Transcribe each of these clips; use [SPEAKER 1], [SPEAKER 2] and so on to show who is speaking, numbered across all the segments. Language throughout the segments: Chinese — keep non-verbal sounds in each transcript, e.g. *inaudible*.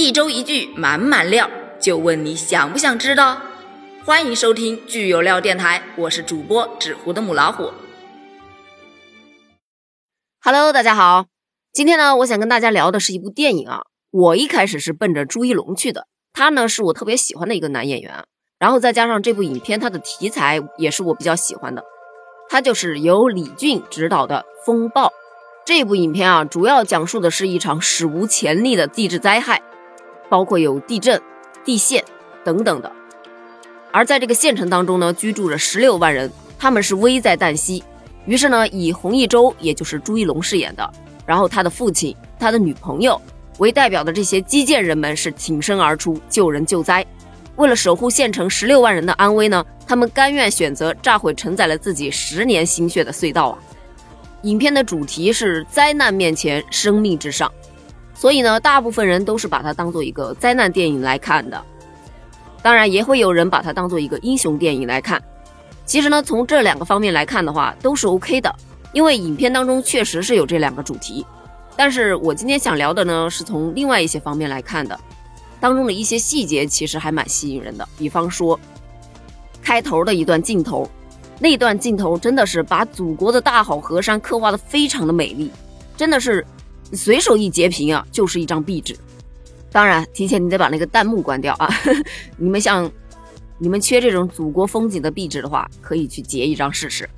[SPEAKER 1] 一周一句满满料，就问你想不想知道？欢迎收听剧有料电台，我是主播纸糊的母老虎。
[SPEAKER 2] Hello，大家好，今天呢，我想跟大家聊的是一部电影啊。我一开始是奔着朱一龙去的，他呢是我特别喜欢的一个男演员，然后再加上这部影片，它的题材也是我比较喜欢的。它就是由李俊执导的《风暴》这部影片啊，主要讲述的是一场史无前例的地质灾害，包括有地震、地陷等等的。而在这个县城当中呢，居住着十六万人，他们是危在旦夕。于是呢，以洪一舟，也就是朱一龙饰演的，然后他的父亲、他的女朋友为代表的这些基建人们是挺身而出救人救灾。为了守护县城十六万人的安危呢，他们甘愿选择炸毁承载了自己十年心血的隧道啊！影片的主题是灾难面前生命至上，所以呢，大部分人都是把它当做一个灾难电影来看的。当然，也会有人把它当做一个英雄电影来看。其实呢，从这两个方面来看的话，都是 OK 的，因为影片当中确实是有这两个主题。但是我今天想聊的呢，是从另外一些方面来看的。当中的一些细节其实还蛮吸引人的，比方说开头的一段镜头，那段镜头真的是把祖国的大好河山刻画的非常的美丽，真的是随手一截屏啊，就是一张壁纸。当然，提前你得把那个弹幕关掉啊！*laughs* 你们像你们缺这种祖国风景的壁纸的话，可以去截一张试试。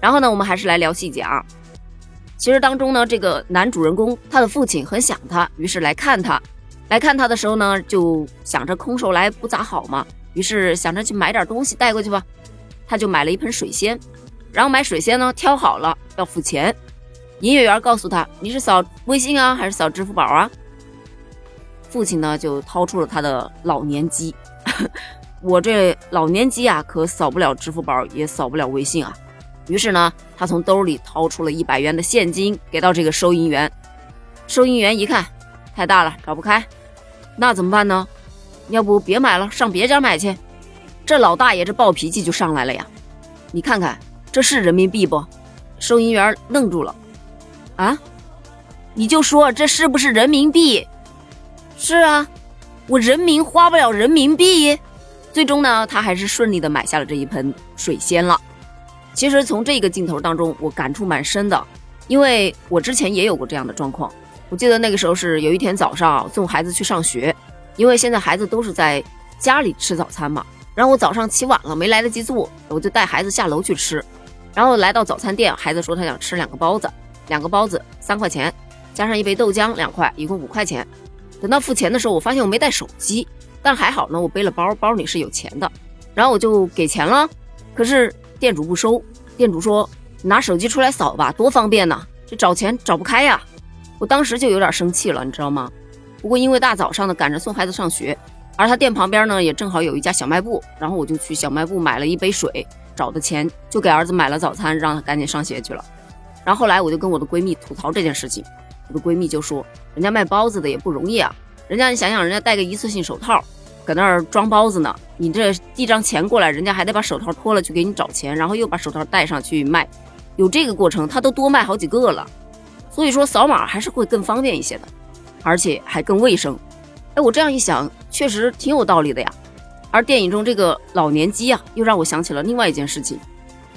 [SPEAKER 2] 然后呢，我们还是来聊细节啊。其实当中呢，这个男主人公他的父亲很想他，于是来看他。来看他的时候呢，就想着空手来不咋好嘛，于是想着去买点东西带过去吧。他就买了一盆水仙，然后买水仙呢，挑好了要付钱。营业员告诉他：“你是扫微信啊，还是扫支付宝啊？”父亲呢就掏出了他的老年机，*laughs* 我这老年机啊，可扫不了支付宝，也扫不了微信啊。于是呢，他从兜里掏出了一百元的现金，给到这个收银员。收银员一看，太大了，找不开。那怎么办呢？要不别买了，上别家买去。这老大爷这暴脾气就上来了呀！你看看，这是人民币不？收银员愣住了。啊？你就说这是不是人民币？是啊，我人民花不了人民币。最终呢，他还是顺利的买下了这一盆水仙了。其实从这个镜头当中，我感触蛮深的，因为我之前也有过这样的状况。我记得那个时候是有一天早上送孩子去上学，因为现在孩子都是在家里吃早餐嘛。然后我早上起晚了，没来得及做，我就带孩子下楼去吃。然后来到早餐店，孩子说他想吃两个包子，两个包子三块钱，加上一杯豆浆两块，一共五块钱。等到付钱的时候，我发现我没带手机，但还好呢，我背了包，包里是有钱的。然后我就给钱了，可是店主不收，店主说拿手机出来扫吧，多方便呐，这找钱找不开呀。我当时就有点生气了，你知道吗？不过因为大早上的赶着送孩子上学，而他店旁边呢也正好有一家小卖部，然后我就去小卖部买了一杯水，找的钱就给儿子买了早餐，让他赶紧上学去了。然后后来我就跟我的闺蜜吐槽这件事情，我的闺蜜就说：“人家卖包子的也不容易啊，人家你想想，人家戴个一次性手套，搁那儿装包子呢，你这递张钱过来，人家还得把手套脱了去给你找钱，然后又把手套戴上去卖，有这个过程，他都多卖好几个了。”所以说扫码还是会更方便一些的，而且还更卫生。哎，我这样一想，确实挺有道理的呀。而电影中这个老年机啊，又让我想起了另外一件事情。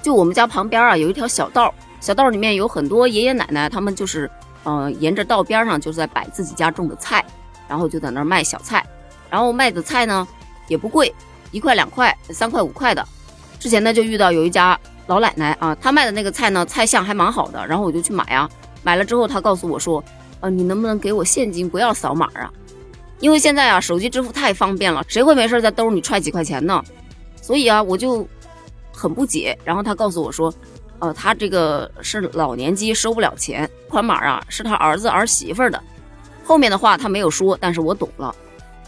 [SPEAKER 2] 就我们家旁边啊，有一条小道，小道里面有很多爷爷奶奶，他们就是，呃，沿着道边上就是在摆自己家种的菜，然后就在那儿卖小菜，然后卖的菜呢也不贵，一块两块、三块五块的。之前呢就遇到有一家老奶奶啊，她卖的那个菜呢，菜相还蛮好的，然后我就去买啊。买了之后，她告诉我说：“呃，你能不能给我现金，不要扫码啊？因为现在啊，手机支付太方便了，谁会没事在兜里揣几块钱呢？所以啊，我就很不解。然后她告诉我说：，呃，他这个是老年机，收不了钱，款码啊是他儿子儿媳妇的。后面的话他没有说，但是我懂了。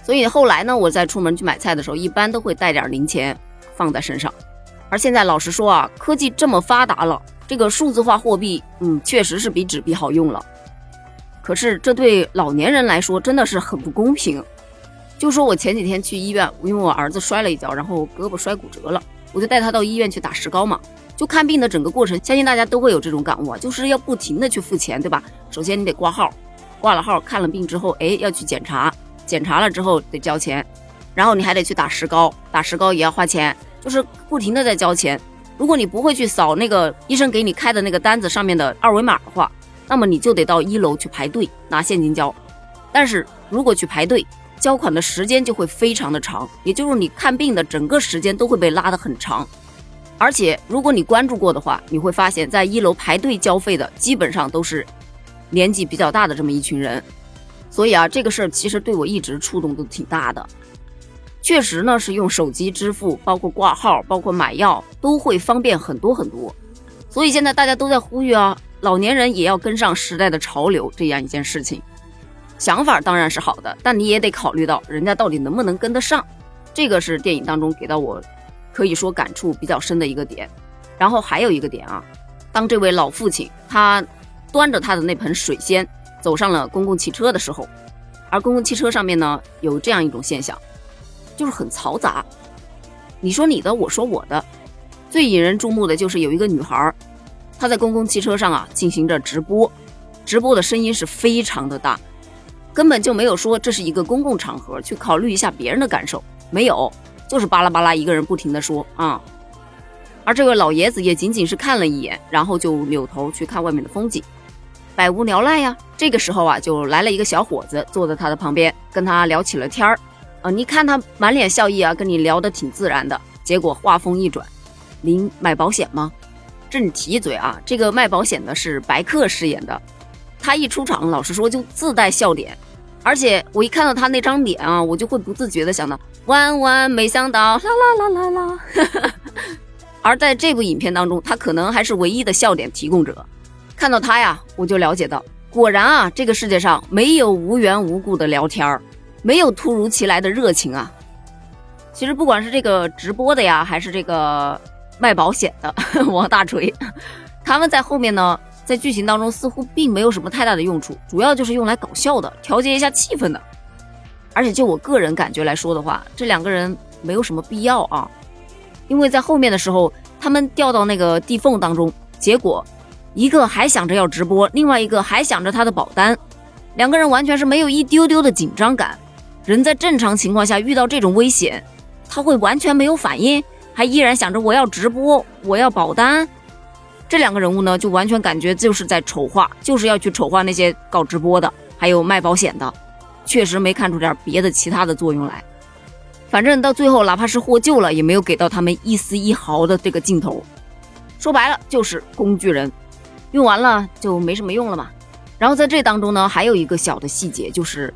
[SPEAKER 2] 所以后来呢，我在出门去买菜的时候，一般都会带点零钱放在身上。而现在老实说啊，科技这么发达了。”这个数字化货币，嗯，确实是比纸币好用了。可是这对老年人来说真的是很不公平。就说我前几天去医院，因为我儿子摔了一跤，然后胳膊摔骨折了，我就带他到医院去打石膏嘛。就看病的整个过程，相信大家都会有这种感悟啊，就是要不停的去付钱，对吧？首先你得挂号，挂了号看了病之后，哎，要去检查，检查了之后得交钱，然后你还得去打石膏，打石膏也要花钱，就是不停的在交钱。如果你不会去扫那个医生给你开的那个单子上面的二维码的话，那么你就得到一楼去排队拿现金交。但是如果去排队，交款的时间就会非常的长，也就是你看病的整个时间都会被拉得很长。而且如果你关注过的话，你会发现在一楼排队交费的基本上都是年纪比较大的这么一群人。所以啊，这个事儿其实对我一直触动都挺大的。确实呢，是用手机支付，包括挂号，包括买药，都会方便很多很多。所以现在大家都在呼吁啊，老年人也要跟上时代的潮流，这样一件事情。想法当然是好的，但你也得考虑到人家到底能不能跟得上。这个是电影当中给到我可以说感触比较深的一个点。然后还有一个点啊，当这位老父亲他端着他的那盆水仙走上了公共汽车的时候，而公共汽车上面呢有这样一种现象。就是很嘈杂，你说你的，我说我的。最引人注目的就是有一个女孩，她在公共汽车上啊进行着直播，直播的声音是非常的大，根本就没有说这是一个公共场合去考虑一下别人的感受，没有，就是巴拉巴拉一个人不停的说啊。而这位老爷子也仅仅是看了一眼，然后就扭头去看外面的风景，百无聊赖呀。这个时候啊，就来了一个小伙子坐在他的旁边，跟他聊起了天儿。啊，你看他满脸笑意啊，跟你聊得挺自然的。结果话锋一转，您买保险吗？这你提一嘴啊，这个卖保险的是白客饰演的，他一出场，老实说就自带笑点，而且我一看到他那张脸啊，我就会不自觉的想到万万没想到啦啦啦啦啦。*laughs* 而在这部影片当中，他可能还是唯一的笑点提供者。看到他呀，我就了解到，果然啊，这个世界上没有无缘无故的聊天儿。没有突如其来的热情啊！其实不管是这个直播的呀，还是这个卖保险的 *laughs* 王大锤，他们在后面呢，在剧情当中似乎并没有什么太大的用处，主要就是用来搞笑的，调节一下气氛的。而且就我个人感觉来说的话，这两个人没有什么必要啊，因为在后面的时候，他们掉到那个地缝当中，结果一个还想着要直播，另外一个还想着他的保单，两个人完全是没有一丢丢的紧张感。人在正常情况下遇到这种危险，他会完全没有反应，还依然想着我要直播，我要保单。这两个人物呢，就完全感觉就是在丑化，就是要去丑化那些搞直播的，还有卖保险的，确实没看出点别的其他的作用来。反正到最后，哪怕是获救了，也没有给到他们一丝一毫的这个镜头。说白了就是工具人，用完了就没什么用了嘛。然后在这当中呢，还有一个小的细节就是。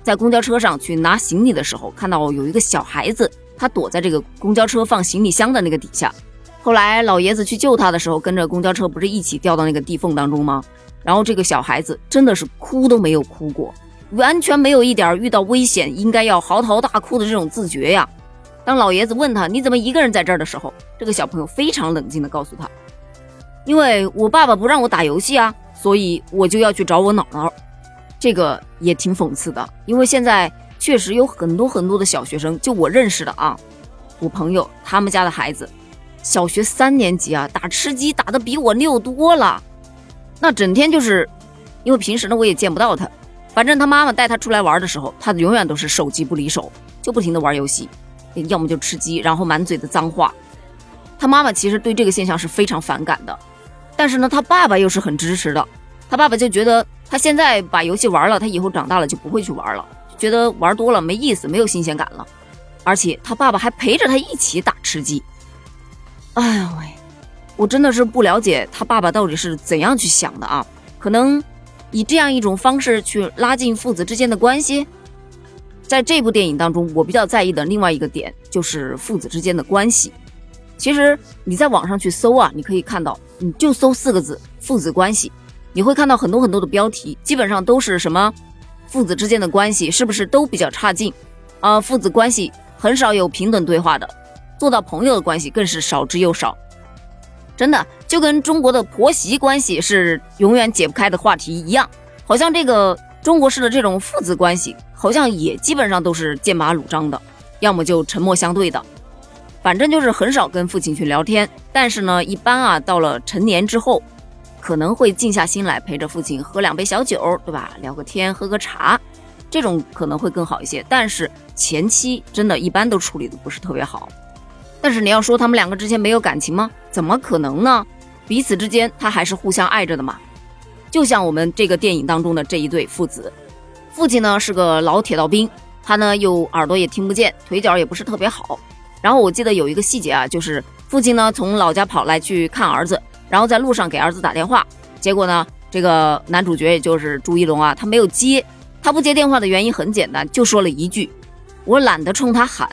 [SPEAKER 2] 在公交车上去拿行李的时候，看到有一个小孩子，他躲在这个公交车放行李箱的那个底下。后来老爷子去救他的时候，跟着公交车不是一起掉到那个地缝当中吗？然后这个小孩子真的是哭都没有哭过，完全没有一点遇到危险应该要嚎啕大哭的这种自觉呀。当老爷子问他你怎么一个人在这儿的时候，这个小朋友非常冷静地告诉他：“因为我爸爸不让我打游戏啊，所以我就要去找我姥姥。”这个也挺讽刺的，因为现在确实有很多很多的小学生，就我认识的啊，我朋友他们家的孩子，小学三年级啊，打吃鸡打的比我溜多了，那整天就是，因为平时呢我也见不到他，反正他妈妈带他出来玩的时候，他永远都是手机不离手，就不停的玩游戏，要么就吃鸡，然后满嘴的脏话。他妈妈其实对这个现象是非常反感的，但是呢，他爸爸又是很支持的，他爸爸就觉得。他现在把游戏玩了，他以后长大了就不会去玩了，觉得玩多了没意思，没有新鲜感了。而且他爸爸还陪着他一起打吃鸡。哎呦喂，我真的是不了解他爸爸到底是怎样去想的啊？可能以这样一种方式去拉近父子之间的关系。在这部电影当中，我比较在意的另外一个点就是父子之间的关系。其实你在网上去搜啊，你可以看到，你就搜四个字“父子关系”。你会看到很多很多的标题，基本上都是什么父子之间的关系是不是都比较差劲啊？父子关系很少有平等对话的，做到朋友的关系更是少之又少。真的就跟中国的婆媳关系是永远解不开的话题一样，好像这个中国式的这种父子关系好像也基本上都是剑拔弩张的，要么就沉默相对的，反正就是很少跟父亲去聊天。但是呢，一般啊到了成年之后。可能会静下心来陪着父亲喝两杯小酒，对吧？聊个天，喝个茶。这种可能会更好一些。但是前期真的一般都处理的不是特别好。但是你要说他们两个之间没有感情吗？怎么可能呢？彼此之间他还是互相爱着的嘛。就像我们这个电影当中的这一对父子，父亲呢是个老铁道兵，他呢又耳朵也听不见，腿脚也不是特别好。然后我记得有一个细节啊，就是父亲呢从老家跑来去看儿子，然后在路上给儿子打电话，结果呢这个男主角也就是朱一龙啊，他没有接。他不接电话的原因很简单，就说了一句：“我懒得冲他喊。”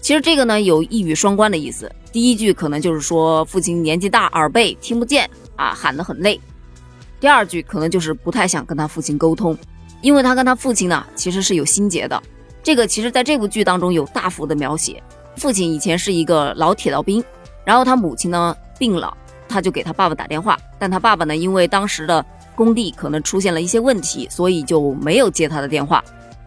[SPEAKER 2] 其实这个呢有一语双关的意思。第一句可能就是说父亲年纪大，耳背听不见啊，喊得很累。第二句可能就是不太想跟他父亲沟通，因为他跟他父亲呢其实是有心结的。这个其实在这部剧当中有大幅的描写。父亲以前是一个老铁道兵，然后他母亲呢病了，他就给他爸爸打电话，但他爸爸呢因为当时的工地可能出现了一些问题，所以就没有接他的电话。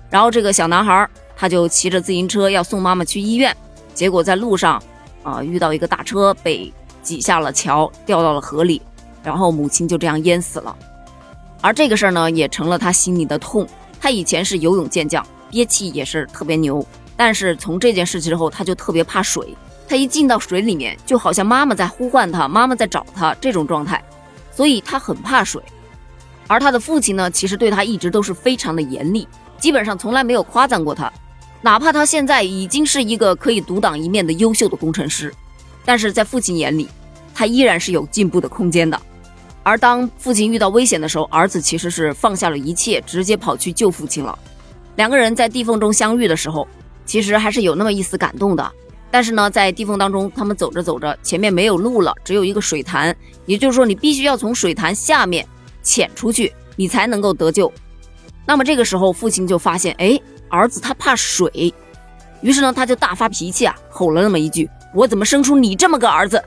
[SPEAKER 2] 然后这个小男孩他就骑着自行车要送妈妈去医院，结果在路上啊遇到一个大车，被挤下了桥，掉到了河里，然后母亲就这样淹死了。而这个事儿呢也成了他心里的痛。他以前是游泳健将，憋气也是特别牛。但是从这件事情之后，他就特别怕水。他一进到水里面，就好像妈妈在呼唤他，妈妈在找他这种状态，所以他很怕水。而他的父亲呢，其实对他一直都是非常的严厉，基本上从来没有夸赞过他。哪怕他现在已经是一个可以独当一面的优秀的工程师，但是在父亲眼里，他依然是有进步的空间的。而当父亲遇到危险的时候，儿子其实是放下了一切，直接跑去救父亲了。两个人在地缝中相遇的时候。其实还是有那么一丝感动的，但是呢，在地缝当中，他们走着走着，前面没有路了，只有一个水潭，也就是说，你必须要从水潭下面潜出去，你才能够得救。那么这个时候，父亲就发现，哎，儿子他怕水，于是呢，他就大发脾气啊，吼了那么一句：“我怎么生出你这么个儿子？”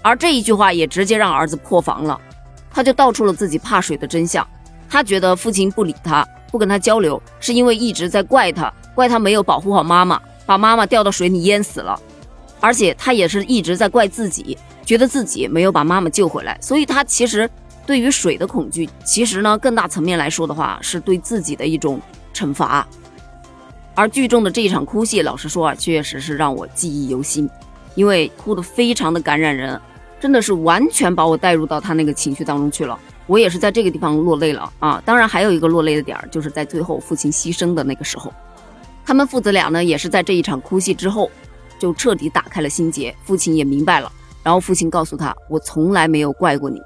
[SPEAKER 2] 而这一句话也直接让儿子破防了，他就道出了自己怕水的真相。他觉得父亲不理他，不跟他交流，是因为一直在怪他。怪他没有保护好妈妈，把妈妈掉到水里淹死了，而且他也是一直在怪自己，觉得自己没有把妈妈救回来，所以他其实对于水的恐惧，其实呢更大层面来说的话，是对自己的一种惩罚。而剧中的这一场哭戏，老实说啊，确实是让我记忆犹新，因为哭得非常的感染人，真的是完全把我带入到他那个情绪当中去了。我也是在这个地方落泪了啊！当然还有一个落泪的点儿，就是在最后父亲牺牲的那个时候。他们父子俩呢，也是在这一场哭戏之后，就彻底打开了心结。父亲也明白了，然后父亲告诉他：“我从来没有怪过你。”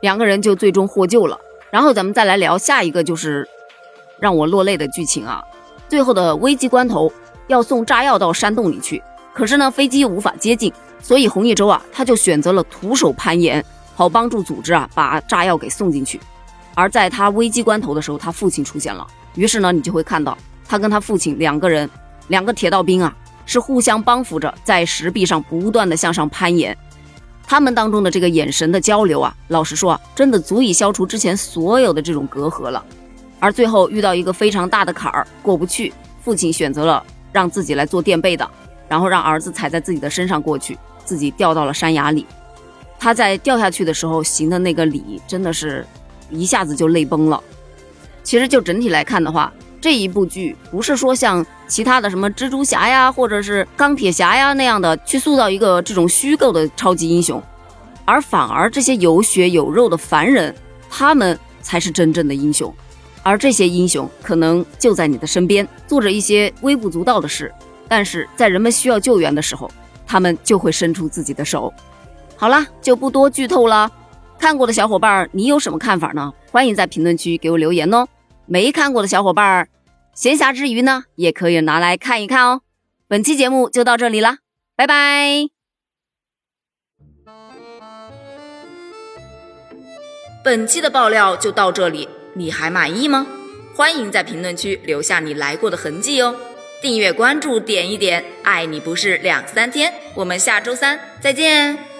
[SPEAKER 2] 两个人就最终获救了。然后咱们再来聊下一个，就是让我落泪的剧情啊！最后的危机关头，要送炸药到山洞里去，可是呢，飞机无法接近，所以洪一舟啊，他就选择了徒手攀岩，好帮助组织啊把炸药给送进去。而在他危机关头的时候，他父亲出现了，于是呢，你就会看到。他跟他父亲两个人，两个铁道兵啊，是互相帮扶着在石壁上不断的向上攀岩。他们当中的这个眼神的交流啊，老实说啊，真的足以消除之前所有的这种隔阂了。而最后遇到一个非常大的坎儿过不去，父亲选择了让自己来做垫背的，然后让儿子踩在自己的身上过去，自己掉到了山崖里。他在掉下去的时候行的那个礼，真的是一下子就泪崩了。其实就整体来看的话，这一部剧不是说像其他的什么蜘蛛侠呀，或者是钢铁侠呀那样的去塑造一个这种虚构的超级英雄，而反而这些有血有肉的凡人，他们才是真正的英雄。而这些英雄可能就在你的身边，做着一些微不足道的事，但是在人们需要救援的时候，他们就会伸出自己的手。好了，就不多剧透了。看过的小伙伴，你有什么看法呢？欢迎在评论区给我留言哦。没看过的小伙伴，闲暇之余呢，也可以拿来看一看哦。本期节目就到这里了，拜拜。
[SPEAKER 1] 本期的爆料就到这里，你还满意吗？欢迎在评论区留下你来过的痕迹哦。订阅关注点一点，爱你不是两三天。我们下周三再见。